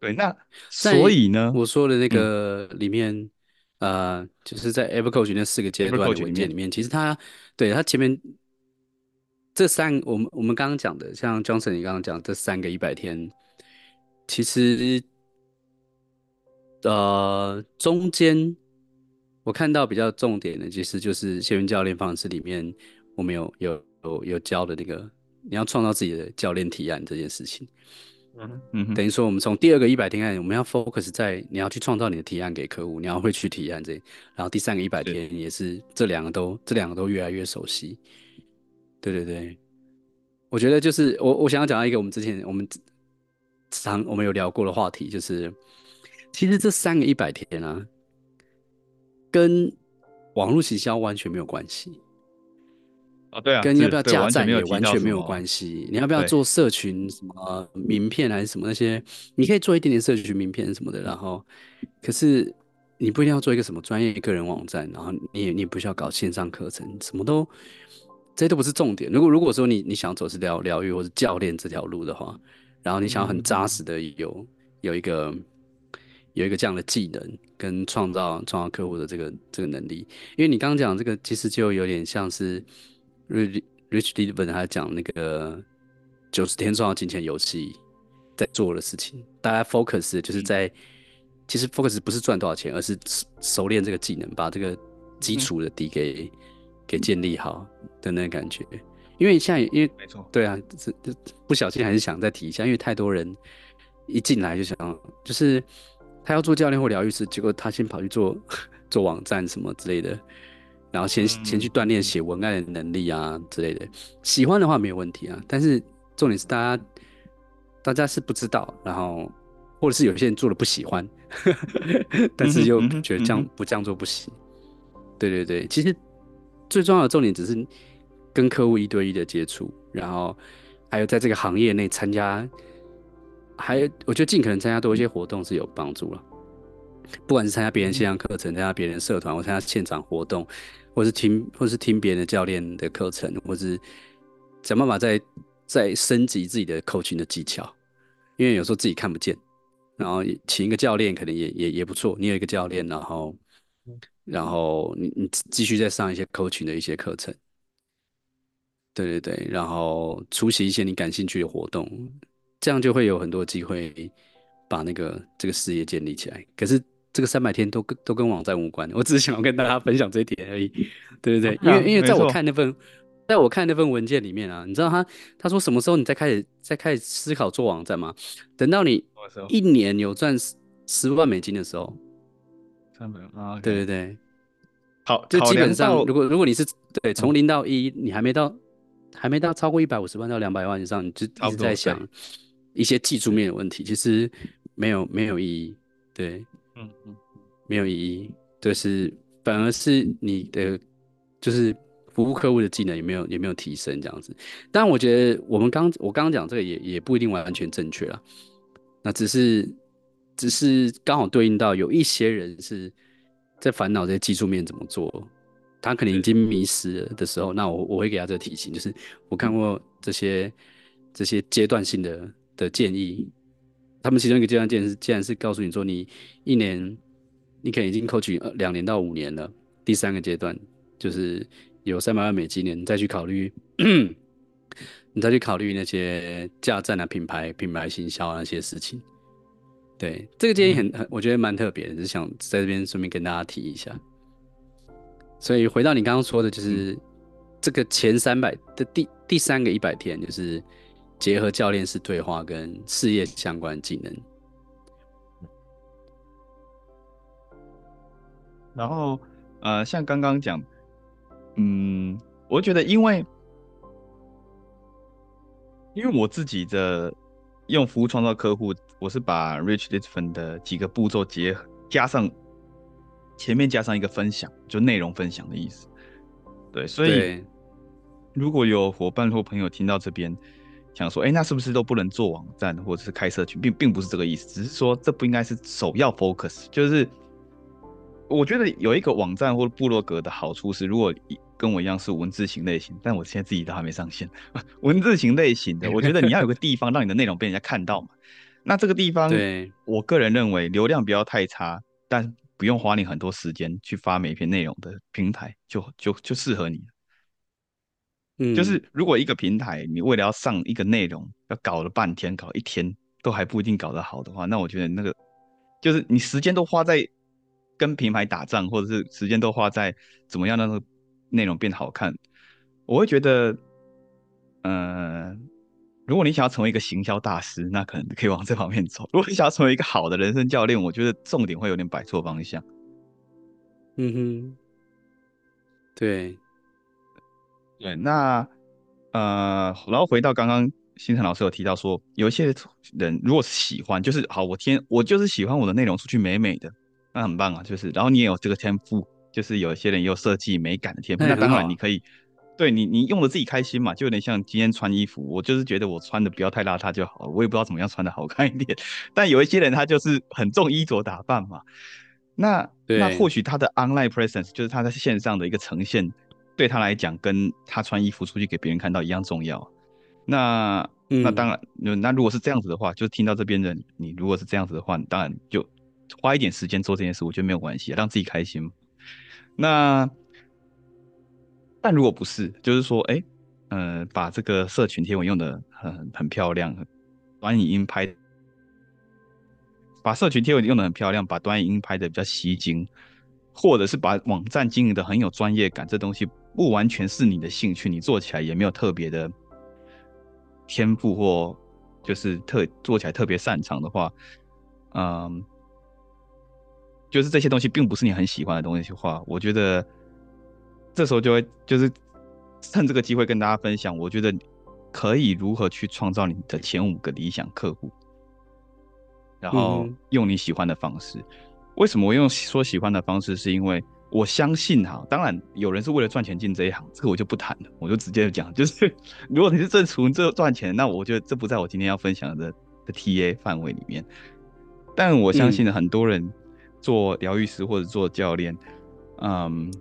[SPEAKER 2] 对，那所以呢，
[SPEAKER 1] 我说的那个里面，嗯、呃，就是在 Evercoach 那四个阶段的文件里面，其实它对它前面。这三，我们我们刚刚讲的，像 Johnson 你刚刚讲这三个一百天，其实，呃，中间我看到比较重点的，其实就是谢云教练方式里面，我们有有有有教的那个，你要创造自己的教练提案这件事情。嗯嗯，等于说我们从第二个一百天开始，我们要 focus 在你要去创造你的提案给客户，你要会去提案这，然后第三个一百天也是这两个都这两个都越来越熟悉。对对对，我觉得就是我我想要讲到一个我们之前我们常我们有聊过的话题，就是其实这三个一百天啊，跟网络行销完全没有关系。
[SPEAKER 2] 哦，对啊，
[SPEAKER 1] 跟你要不要加赞也完全没有关系。你要不要做社群什么名片还是什么那些，你可以做一点点社群名片什么的，然后可是你不一定要做一个什么专业个人网站，然后你也你也不需要搞线上课程，什么都。这些都不是重点。如果如果说你你想走是疗疗愈或者教练这条路的话，然后你想要很扎实的有有一个有一个这样的技能跟创造创造客户的这个这个能力，因为你刚刚讲这个其实就有点像是 Rich Rich Liebman 他讲那个九十天创造金钱游戏在做的事情，大家 focus 就是在其实 focus 不是赚多少钱，而是熟练这个技能，把这个基础的底给。给建立好的那个感觉，因为现在因为没错，对啊，这这不小心还是想再提一下，因为太多人一进来就想，就是他要做教练或疗愈师，结果他先跑去做 做网站什么之类的，然后先先去锻炼写文案的能力啊之类的。喜欢的话没有问题啊，但是重点是大家大家是不知道，然后或者是有些人做了不喜欢，但是又觉得这样不这样做不行。对对对，其实。最重要的重点只是跟客户一对一的接触，然后还有在这个行业内参加，还有我觉得尽可能参加多一些活动是有帮助了。不管是参加别人线上课程、参加别人社团，或参加现场活动，或是听或是听别人的教练的课程，或是想办法再再升级自己的 coaching 的技巧。因为有时候自己看不见，然后请一个教练可能也也也不错。你有一个教练，然后。然后你你继续再上一些 coaching 的一些课程，对对对，然后出席一些你感兴趣的活动，这样就会有很多机会把那个这个事业建立起来。可是这个三百天都跟都跟网站无关，我只是想要跟大家分享这一点而已。对对 对，因为因为在我看那份，在我看那份文件里面啊，你知道他他说什么时候你再开始再开始思考做网站吗？等到你一年有赚十十万美金的时候。
[SPEAKER 2] 三百啊，
[SPEAKER 1] 对对对，
[SPEAKER 2] 好，
[SPEAKER 1] 就基本上，如果如果你是对从零到一，你还没到，还没到超过一百五十万到两百万以上，你就一直在想一些技术面的问题，其实没有没有意义，对，嗯嗯，没有意义，就是反而是你的就是服务客户的技能也没有也没有提升这样子。但我觉得我们刚我刚刚讲这个也也不一定完全正确了，那只是。只是刚好对应到有一些人是在烦恼这些技术面怎么做，他可能已经迷失了的时候，那我我会给他这个提醒，就是我看过这些这些阶段性的的建议，他们其中一个阶段建议是，既然是告诉你说你一年你可能已经 coach 两年到五年了，第三个阶段就是有三百万美金年，你再去考虑，你再去考虑那些架站啊、品牌品牌行销啊那些事情。对，这个建议很很，我觉得蛮特别的，只是想在这边顺便跟大家提一下。所以回到你刚刚说的，就是这个前三百的第第三个一百天，就是结合教练式对话跟事业相关技能。
[SPEAKER 2] 然后呃，像刚刚讲，嗯，我觉得因为因为我自己的。用服务创造客户，我是把 Rich Litvin 的几个步骤结合加上前面加上一个分享，就内容分享的意思。对，所以如果有伙伴或朋友听到这边，想说，哎，那是不是都不能做网站或者是开社群？并并不是这个意思，只是说这不应该是首要 focus。就是我觉得有一个网站或者部落格的好处是，如果跟我一样是文字型类型，但我现在自己都还没上线，文字型类型的，我觉得你要有个地方让你的内容被人家看到嘛。那这个地方，对，我个人认为流量不要太差，但不用花你很多时间去发每一篇内容的平台，就就就适合你。嗯，就是如果一个平台你为了要上一个内容，要搞了半天，搞一天都还不一定搞得好的话，那我觉得那个就是你时间都花在跟品牌打仗，或者是时间都花在怎么样让那个内容变好看，我会觉得，嗯、呃。如果你想要成为一个行销大师，那可能可以往这方面走。如果你想要成为一个好的人生教练，我觉得重点会有点摆错方向。
[SPEAKER 1] 嗯哼，对，
[SPEAKER 2] 对，那呃，然后回到刚刚新辰老师有提到说，有一些人如果是喜欢，就是好，我天，我就是喜欢我的内容出去美美的，那很棒啊。就是，然后你也有这个天赋，就是有一些人也有设计美感的天赋，那当然你可以。对你，你用的自己开心嘛，就有点像今天穿衣服，我就是觉得我穿的不要太邋遢就好了，我也不知道怎么样穿的好看一点。但有一些人他就是很重衣着打扮嘛，那那或许他的 online presence 就是他在线上的一个呈现，对他来讲跟他穿衣服出去给别人看到一样重要。那、嗯、那当然，那如果是这样子的话，就听到这边的你，如果是这样子的话，你当然就花一点时间做这件事，我觉得没有关系，让自己开心。那。但如果不是，就是说，哎，呃，把这个社群贴文用的很很漂亮，短影音拍，把社群贴文用的很漂亮，把短影音拍的比较吸睛，或者是把网站经营的很有专业感，这东西不完全是你的兴趣，你做起来也没有特别的天赋或就是特做起来特别擅长的话，嗯，就是这些东西并不是你很喜欢的东西的话，我觉得。这时候就会就是趁这个机会跟大家分享，我觉得可以如何去创造你的前五个理想客户，然后用你喜欢的方式。为什么我用说喜欢的方式？是因为我相信哈，当然有人是为了赚钱进这一行，这个我就不谈了，我就直接讲，就是 如果你是正从这赚钱，那我觉得这不在我今天要分享的的 TA 范围里面。但我相信很多人做疗愈师或者做教练，嗯。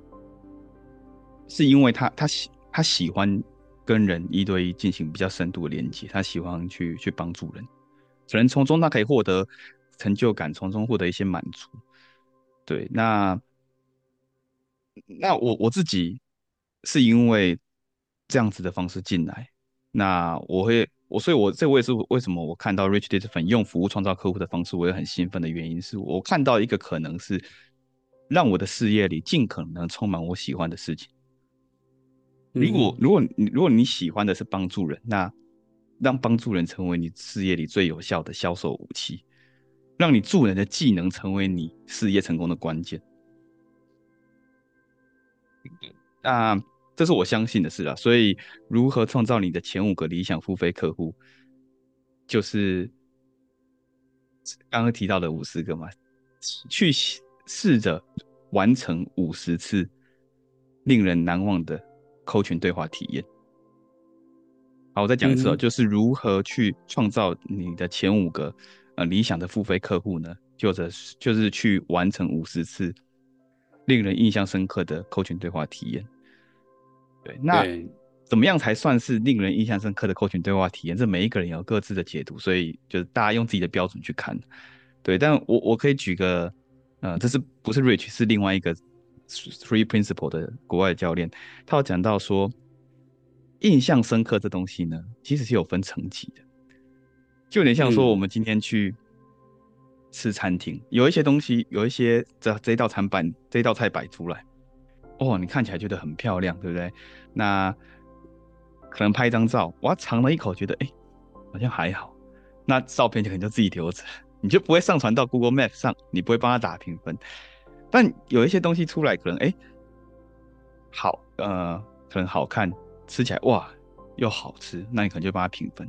[SPEAKER 2] 是因为他他喜他喜欢跟人一对一进行比较深度的连接，他喜欢去去帮助人，可能从中他可以获得成就感，从中获得一些满足。对，那那我我自己是因为这样子的方式进来，那我会我所以我这我也是为什么我看到 Rich Discipline 用服务创造客户的方式，我也很兴奋的原因是我看到一个可能是让我的事业里尽可能充满我喜欢的事情。如果如果你如果你喜欢的是帮助人，那让帮助人成为你事业里最有效的销售武器，让你助人的技能成为你事业成功的关键。那这是我相信的事啊。所以，如何创造你的前五个理想付费客户，就是刚刚提到的五十个嘛，去试着完成五十次令人难忘的。扣群对话体验。好，我再讲一次哦，就是如何去创造你的前五个呃理想的付费客户呢？就是就是去完成五十次令人印象深刻的扣群对话体验。对，那怎么样才算是令人印象深刻的扣群对话体验？这每一个人有各自的解读，所以就是大家用自己的标准去看。对，但我我可以举个，呃，这是不是 Rich 是另外一个。Three Principle 的国外的教练，他有讲到说，印象深刻这东西呢，其实是有分层级的，就有点像说我们今天去吃餐厅，有一些东西，有一些这这道餐板，这道菜摆出来，哦，你看起来觉得很漂亮，对不对？那可能拍一张照，哇，尝了一口，觉得哎、好像还好，那照片就可能就自己留着，你就不会上传到 Google Map 上，你不会帮他打评分。但有一些东西出来，可能哎、好，呃，可能好看，吃起来哇，又好吃，那你可能就帮他评分。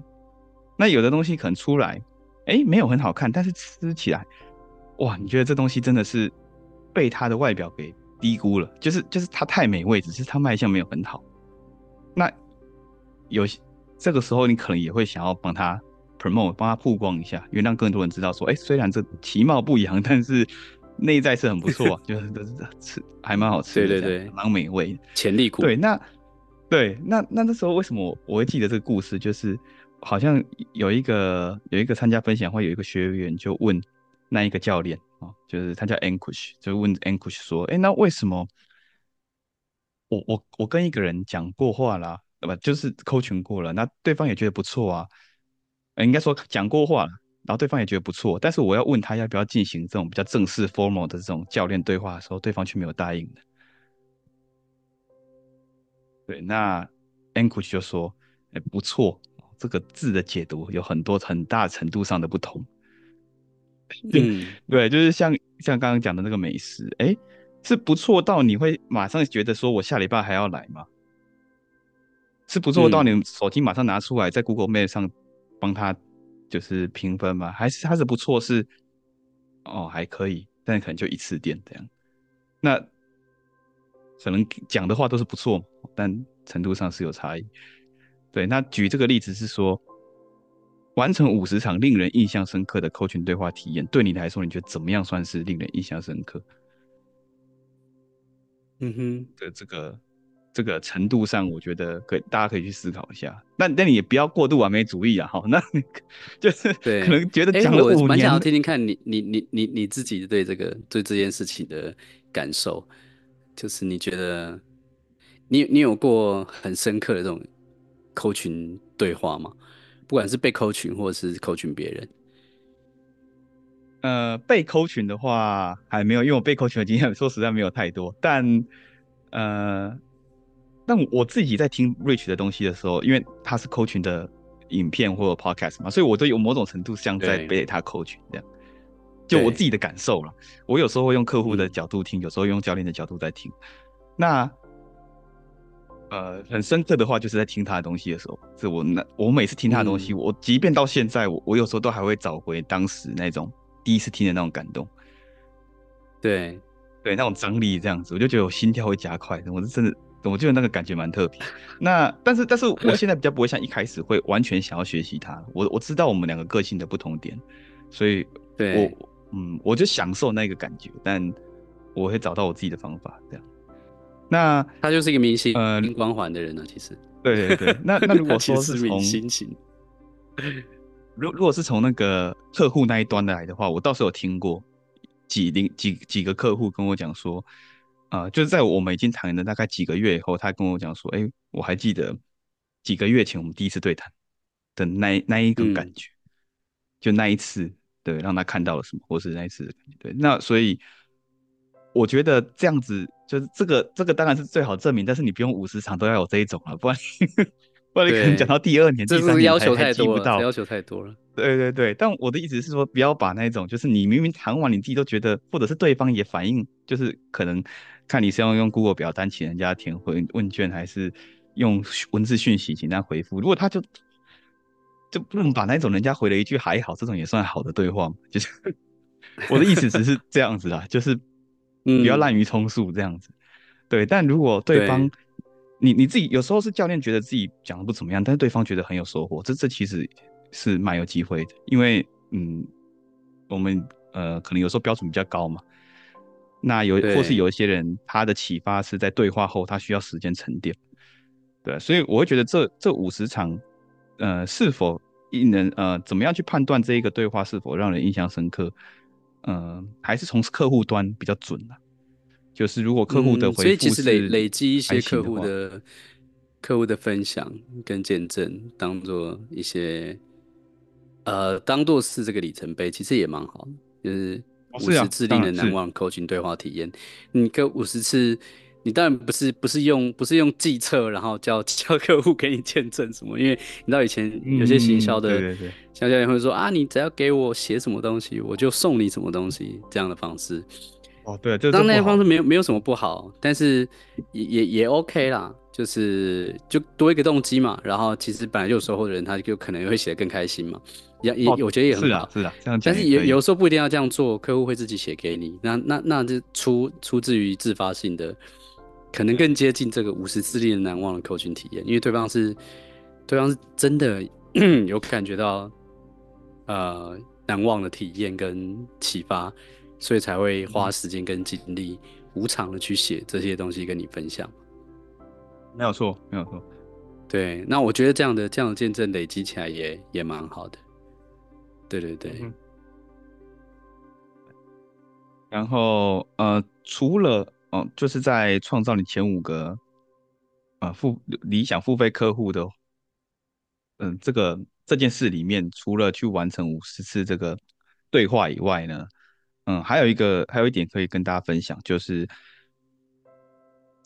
[SPEAKER 2] 那有的东西可能出来，哎、欸，没有很好看，但是吃起来，哇，你觉得这东西真的是被它的外表给低估了，就是就是它太美味，只是它卖相没有很好。那有这个时候，你可能也会想要帮它 promote，帮它曝光一下，因为让更多人知道说，哎、欸，虽然这其貌不扬，但是内在是很不错，就是吃还蛮好吃的，对对对，蛮美味，
[SPEAKER 1] 潜力股。
[SPEAKER 2] 对，那对那那那时候为什么我，我会记得这个故事，就是。好像有一个有一个参加分享会，有一个学员就问那一个教练啊，就是他叫 Ankush，就问 Ankush 说：“哎，那为什么我我我跟一个人讲过话啦，对吧？就是 coaching 过了，那对方也觉得不错啊，应该说讲过话了，然后对方也觉得不错，但是我要问他要不要进行这种比较正式 formal 的这种教练对话的时候，对方却没有答应的。对，那 Ankush 就说：哎，不错。”这个字的解读有很多很大程度上的不同。嗯，对，就是像像刚刚讲的那个美食，哎，是不错到你会马上觉得说我下礼拜还要来吗？是不错到你手机马上拿出来在 Google Map 上帮他就是评分吗？还是他是不错是哦还可以，但可能就一次店这样。那可能讲的话都是不错，但程度上是有差异。对，那举这个例子是说，完成五十场令人印象深刻的 coaching 对话体验，对你来说，你觉得怎么样算是令人印象深刻？
[SPEAKER 1] 嗯哼，
[SPEAKER 2] 的这个这个程度上，我觉得可以，大家可以去思考一下。那那你也不要过度完美主义啊，好，那你 就是可能觉得讲了五年，
[SPEAKER 1] 我蛮想要听听看你你你你你自己对这个对这件事情的感受，就是你觉得你你有过很深刻的这种。扣群对话嘛，不管是被扣群或者是扣群别人，
[SPEAKER 2] 呃，被扣群的话还没有，因为我被扣群的经验说实在没有太多。但呃，但我自己在听 Rich 的东西的时候，因为他是扣群的影片或者 Podcast 嘛，所以我都有某种程度像在被他扣群这样。就我自己的感受了，我有时候会用客户的角度听，有时候用教练的角度在听。那呃，很深刻的话，就是在听他的东西的时候，是我那我每次听他的东西，嗯、我即便到现在，我我有时候都还会找回当时那种第一次听的那种感动。
[SPEAKER 1] 对，
[SPEAKER 2] 对，那种张力这样子，我就觉得我心跳会加快，我是真的，我觉得那个感觉蛮特别。那但是但是我现在比较不会像一开始会完全想要学习他，我我知道我们两个个性的不同点，所以
[SPEAKER 1] 对
[SPEAKER 2] 我嗯，我就享受那个感觉，但我会找到我自己的方法这样。那
[SPEAKER 1] 他就是一个明星呃光环的人呢、啊，其实
[SPEAKER 2] 对对对。那那如果 说是从
[SPEAKER 1] 心情，
[SPEAKER 2] 如如果是从那个客户那一端的来的话，我倒是有听过几零几几个客户跟我讲说，啊、呃，就是在我们已经谈了大概几个月以后，他跟我讲说，哎、欸，我还记得几个月前我们第一次对谈的那那一个感觉，嗯、就那一次，对，让他看到了什么，或是那一次的感觉，对，那所以。我觉得这样子就是这个这个当然是最好证明，但是你不用五十场都要有这一种了，不然不然你可能讲到第二年、第三年
[SPEAKER 1] 要求太
[SPEAKER 2] 多了，
[SPEAKER 1] 记不到，要求太多了。
[SPEAKER 2] 对对对，但我的意思是说，不要把那种就是你明明谈完，你自己都觉得，或者是对方也反应，就是可能看你是要用 Google 表单请人家填回问卷，还是用文字讯息请他回复。如果他就就不能把那种人家回了一句还好，这种也算好的对话吗？就是 我的意思只是这样子啦，就是。嗯，不要滥竽充数这样子，对。但如果对方，对你你自己有时候是教练觉得自己讲的不怎么样，但是对方觉得很有收获，这这其实是蛮有机会的。因为嗯，我们呃可能有时候标准比较高嘛，那有或是有一些人他的启发是在对话后，他需要时间沉淀，对。所以我会觉得这这五十场，呃，是否令人呃怎么样去判断这一个对话是否让人印象深刻？嗯、呃，还是从客户端比较准的，就是如果客户的回复、嗯，
[SPEAKER 1] 所以其实累累积一些客户的客户的分享跟见证，当做一些呃，当做是这个里程碑，其实也蛮好的，就是五十次令人难忘 coaching 对话体验，你跟五十次。你当然不是不是用不是用计策，然后叫叫客户给你见证什么，因为你知道以前有些行销的销教练会说、嗯、啊，你只要给我写什么东西，我就送你什么东西这样的方式。
[SPEAKER 2] 哦，对，这
[SPEAKER 1] 当然那些方式没有没有什么不好，但是也也也 OK 啦，就是就多一个动机嘛。然后其实本来就有收获的人，他就可能会写得更开心嘛。也也，我觉得也很好，
[SPEAKER 2] 是啊，是啊，这样。
[SPEAKER 1] 但是有有时候不一定要这样做，客户会自己写给你。那那那就出出自于自发性的，可能更接近这个五十次令人难忘的 coaching 体验，因为对方是对方是真的 有感觉到呃难忘的体验跟启发，所以才会花时间跟精力无偿的去写这些东西跟你分享。
[SPEAKER 2] 没有错，没有错。
[SPEAKER 1] 对，那我觉得这样的这样的见证累积起来也也蛮好的。对对对，
[SPEAKER 2] 嗯、然后呃，除了哦、呃，就是在创造你前五个啊付理想付费客户的，嗯、呃，这个这件事里面，除了去完成五十次这个对话以外呢，嗯、呃，还有一个还有一点可以跟大家分享，就是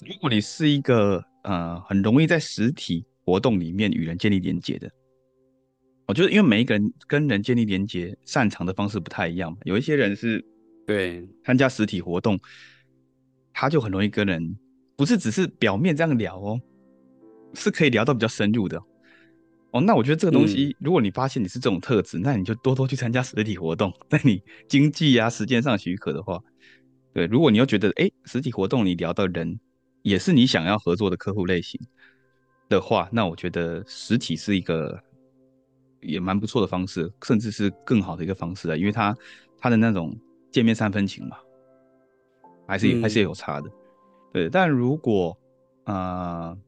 [SPEAKER 2] 如果你是一个呃很容易在实体活动里面与人建立连接的。我觉得，因为每一个人跟人建立连接擅长的方式不太一样嘛。有一些人是，对参加实体活动，他就很容易跟人，不是只是表面这样聊哦，是可以聊到比较深入的。哦，那我觉得这个东西，如果你发现你是这种特质，那你就多多去参加实体活动，在你经济啊、时间上许可的话，对。如果你又觉得，哎，实体活动你聊到人也是你想要合作的客户类型的话，那我觉得实体是一个。也蛮不错的方式，甚至是更好的一个方式啊，因为他他的那种见面三分情嘛，还是、嗯、还是有差的，对。但如果啊、呃，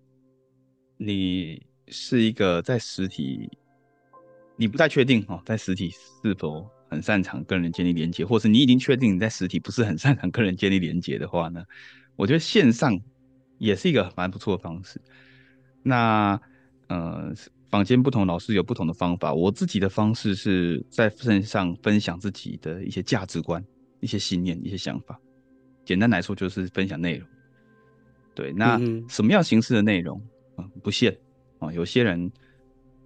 [SPEAKER 2] 你是一个在实体，你不太确定哦，在实体是否很擅长跟人建立连接，或是你已经确定你在实体不是很擅长跟人建立连接的话呢，我觉得线上也是一个蛮不错的方式。那呃。坊间不同老师有不同的方法，我自己的方式是在线上分享自己的一些价值观、一些信念、一些想法。简单来说就是分享内容。对，那什么样形式的内容啊？不限啊，有些人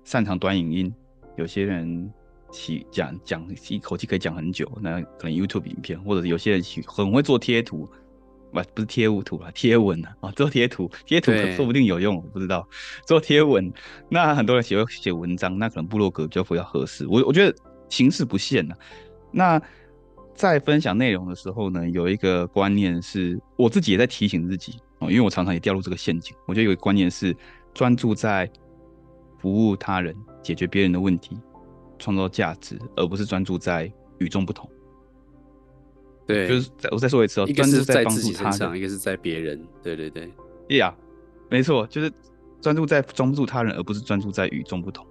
[SPEAKER 2] 擅长短影音，有些人喜讲讲一口气可以讲很久，那可能 YouTube 影片，或者有些人喜很会做贴图。不不是贴物图啊，贴文啊，啊做贴图，贴图可说不定有用，我不知道。做贴文，那很多人喜欢写文章，那可能部落格就比较合适。我我觉得形式不限呐、啊。那在分享内容的时候呢，有一个观念是，我自己也在提醒自己哦，因为我常常也掉入这个陷阱。我觉得有一个观念是，专注在服务他人、解决别人的问题、创造价值，而不是专注在与众不同。
[SPEAKER 1] 对，
[SPEAKER 2] 就是我再说一次哦，
[SPEAKER 1] 一个是在帮助他人，一个是在别人。对对对，
[SPEAKER 2] 对呀，没错，就是专注在帮助他人，而不是专注在与众不同。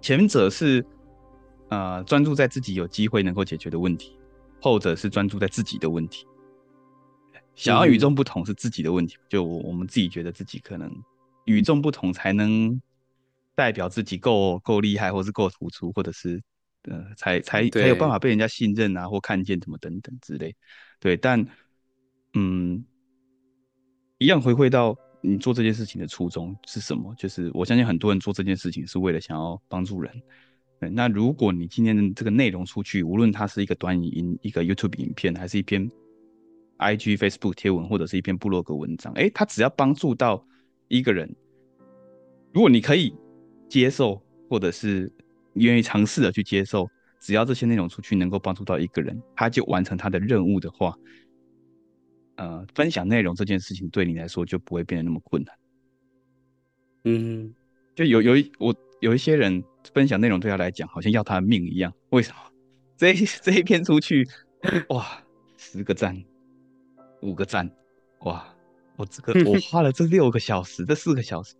[SPEAKER 2] 前者是呃专注在自己有机会能够解决的问题，后者是专注在自己的问题。想要与众不同是自己的问题，嗯、就我们自己觉得自己可能与众不同，才能代表自己够够厉害，或是够突出，或者是。呃，才才才有办法被人家信任啊，或看见什么等等之类，对，但嗯，一样回馈到你做这件事情的初衷是什么？就是我相信很多人做这件事情是为了想要帮助人。对，那如果你今天的这个内容出去，无论它是一个短影音、一个 YouTube 影片，还是一篇 IG、Facebook 贴文，或者是一篇部落格文章，诶，它只要帮助到一个人，如果你可以接受，或者是。愿意尝试的去接受，只要这些内容出去能够帮助到一个人，他就完成他的任务的话，呃，分享内容这件事情对你来说就不会变得那么困难。
[SPEAKER 1] 嗯，
[SPEAKER 2] 就有有一我有一些人分享内容对他来讲好像要他的命一样，为什么？这一 这一篇出去，哇，十个赞，五个赞，哇，我这个我 花了这六个小时，这四个小时。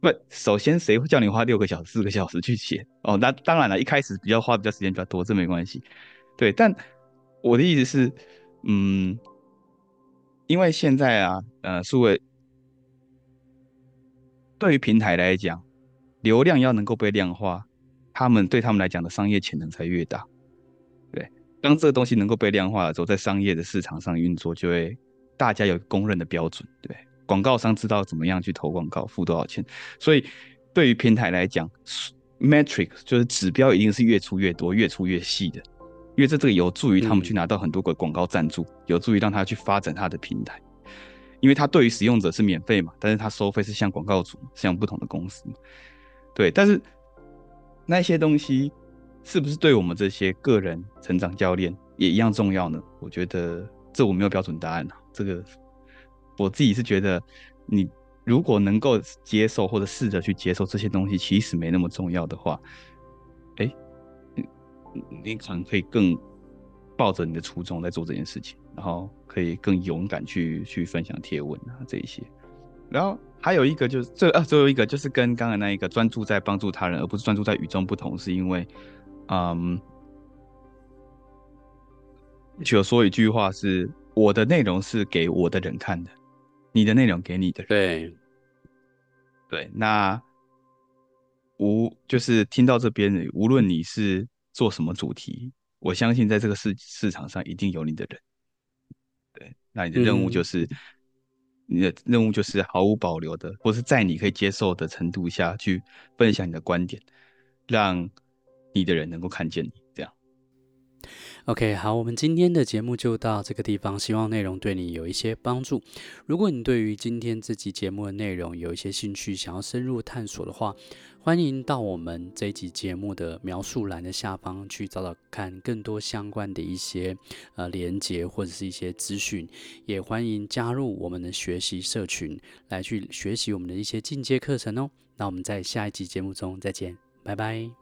[SPEAKER 2] 不，首先谁会叫你花六个小时、四个小时去写？哦，那当然了，一开始比较花比较时间比较多，这没关系。对，但我的意思是，嗯，因为现在啊，呃，数位对于平台来讲，流量要能够被量化，他们对他们来讲的商业潜能才越大。对，当这个东西能够被量化的时候，在商业的市场上运作，就会大家有公认的标准，对。广告商知道怎么样去投广告，付多少钱，所以对于平台来讲，metric 就是指标，一定是越出越多、越出越细的，因为这这个有助于他们去拿到很多个广告赞助，有助于让他去发展他的平台。因为它对于使用者是免费嘛，但是它收费是像广告主，像不同的公司，对。但是那些东西是不是对我们这些个人成长教练也一样重要呢？我觉得这我没有标准答案啊。这个我自己是觉得，你如果能够接受或者试着去接受这些东西，其实没那么重要的话，哎，你你可能可以更抱着你的初衷在做这件事情。然后可以更勇敢去去分享贴文啊这一些，然后还有一个就是这啊最后一个就是跟刚才那一个专注在帮助他人而不是专注在与众不同，是因为，嗯，就说一句话是我的内容是给我的人看的，你的内容给你的人。对，对，那无就是听到这边，无论你是做什么主题，我相信在这个市市场上一定有你的人。对那你的任务就是，嗯、你的任务就是毫无保留的，或是在你可以接受的程度下去分享你的观点，让你的人能够看见你。这样。
[SPEAKER 1] OK，好，我们今天的节目就到这个地方，希望内容对你有一些帮助。如果你对于今天这集节目的内容有一些兴趣，想要深入探索的话，欢迎到我们这一集节目的描述栏的下方去找找看更多相关的一些呃连接或者是一些资讯，也欢迎加入我们的学习社群来去学习我们的一些进阶课程哦。那我们在下一集节目中再见，拜拜。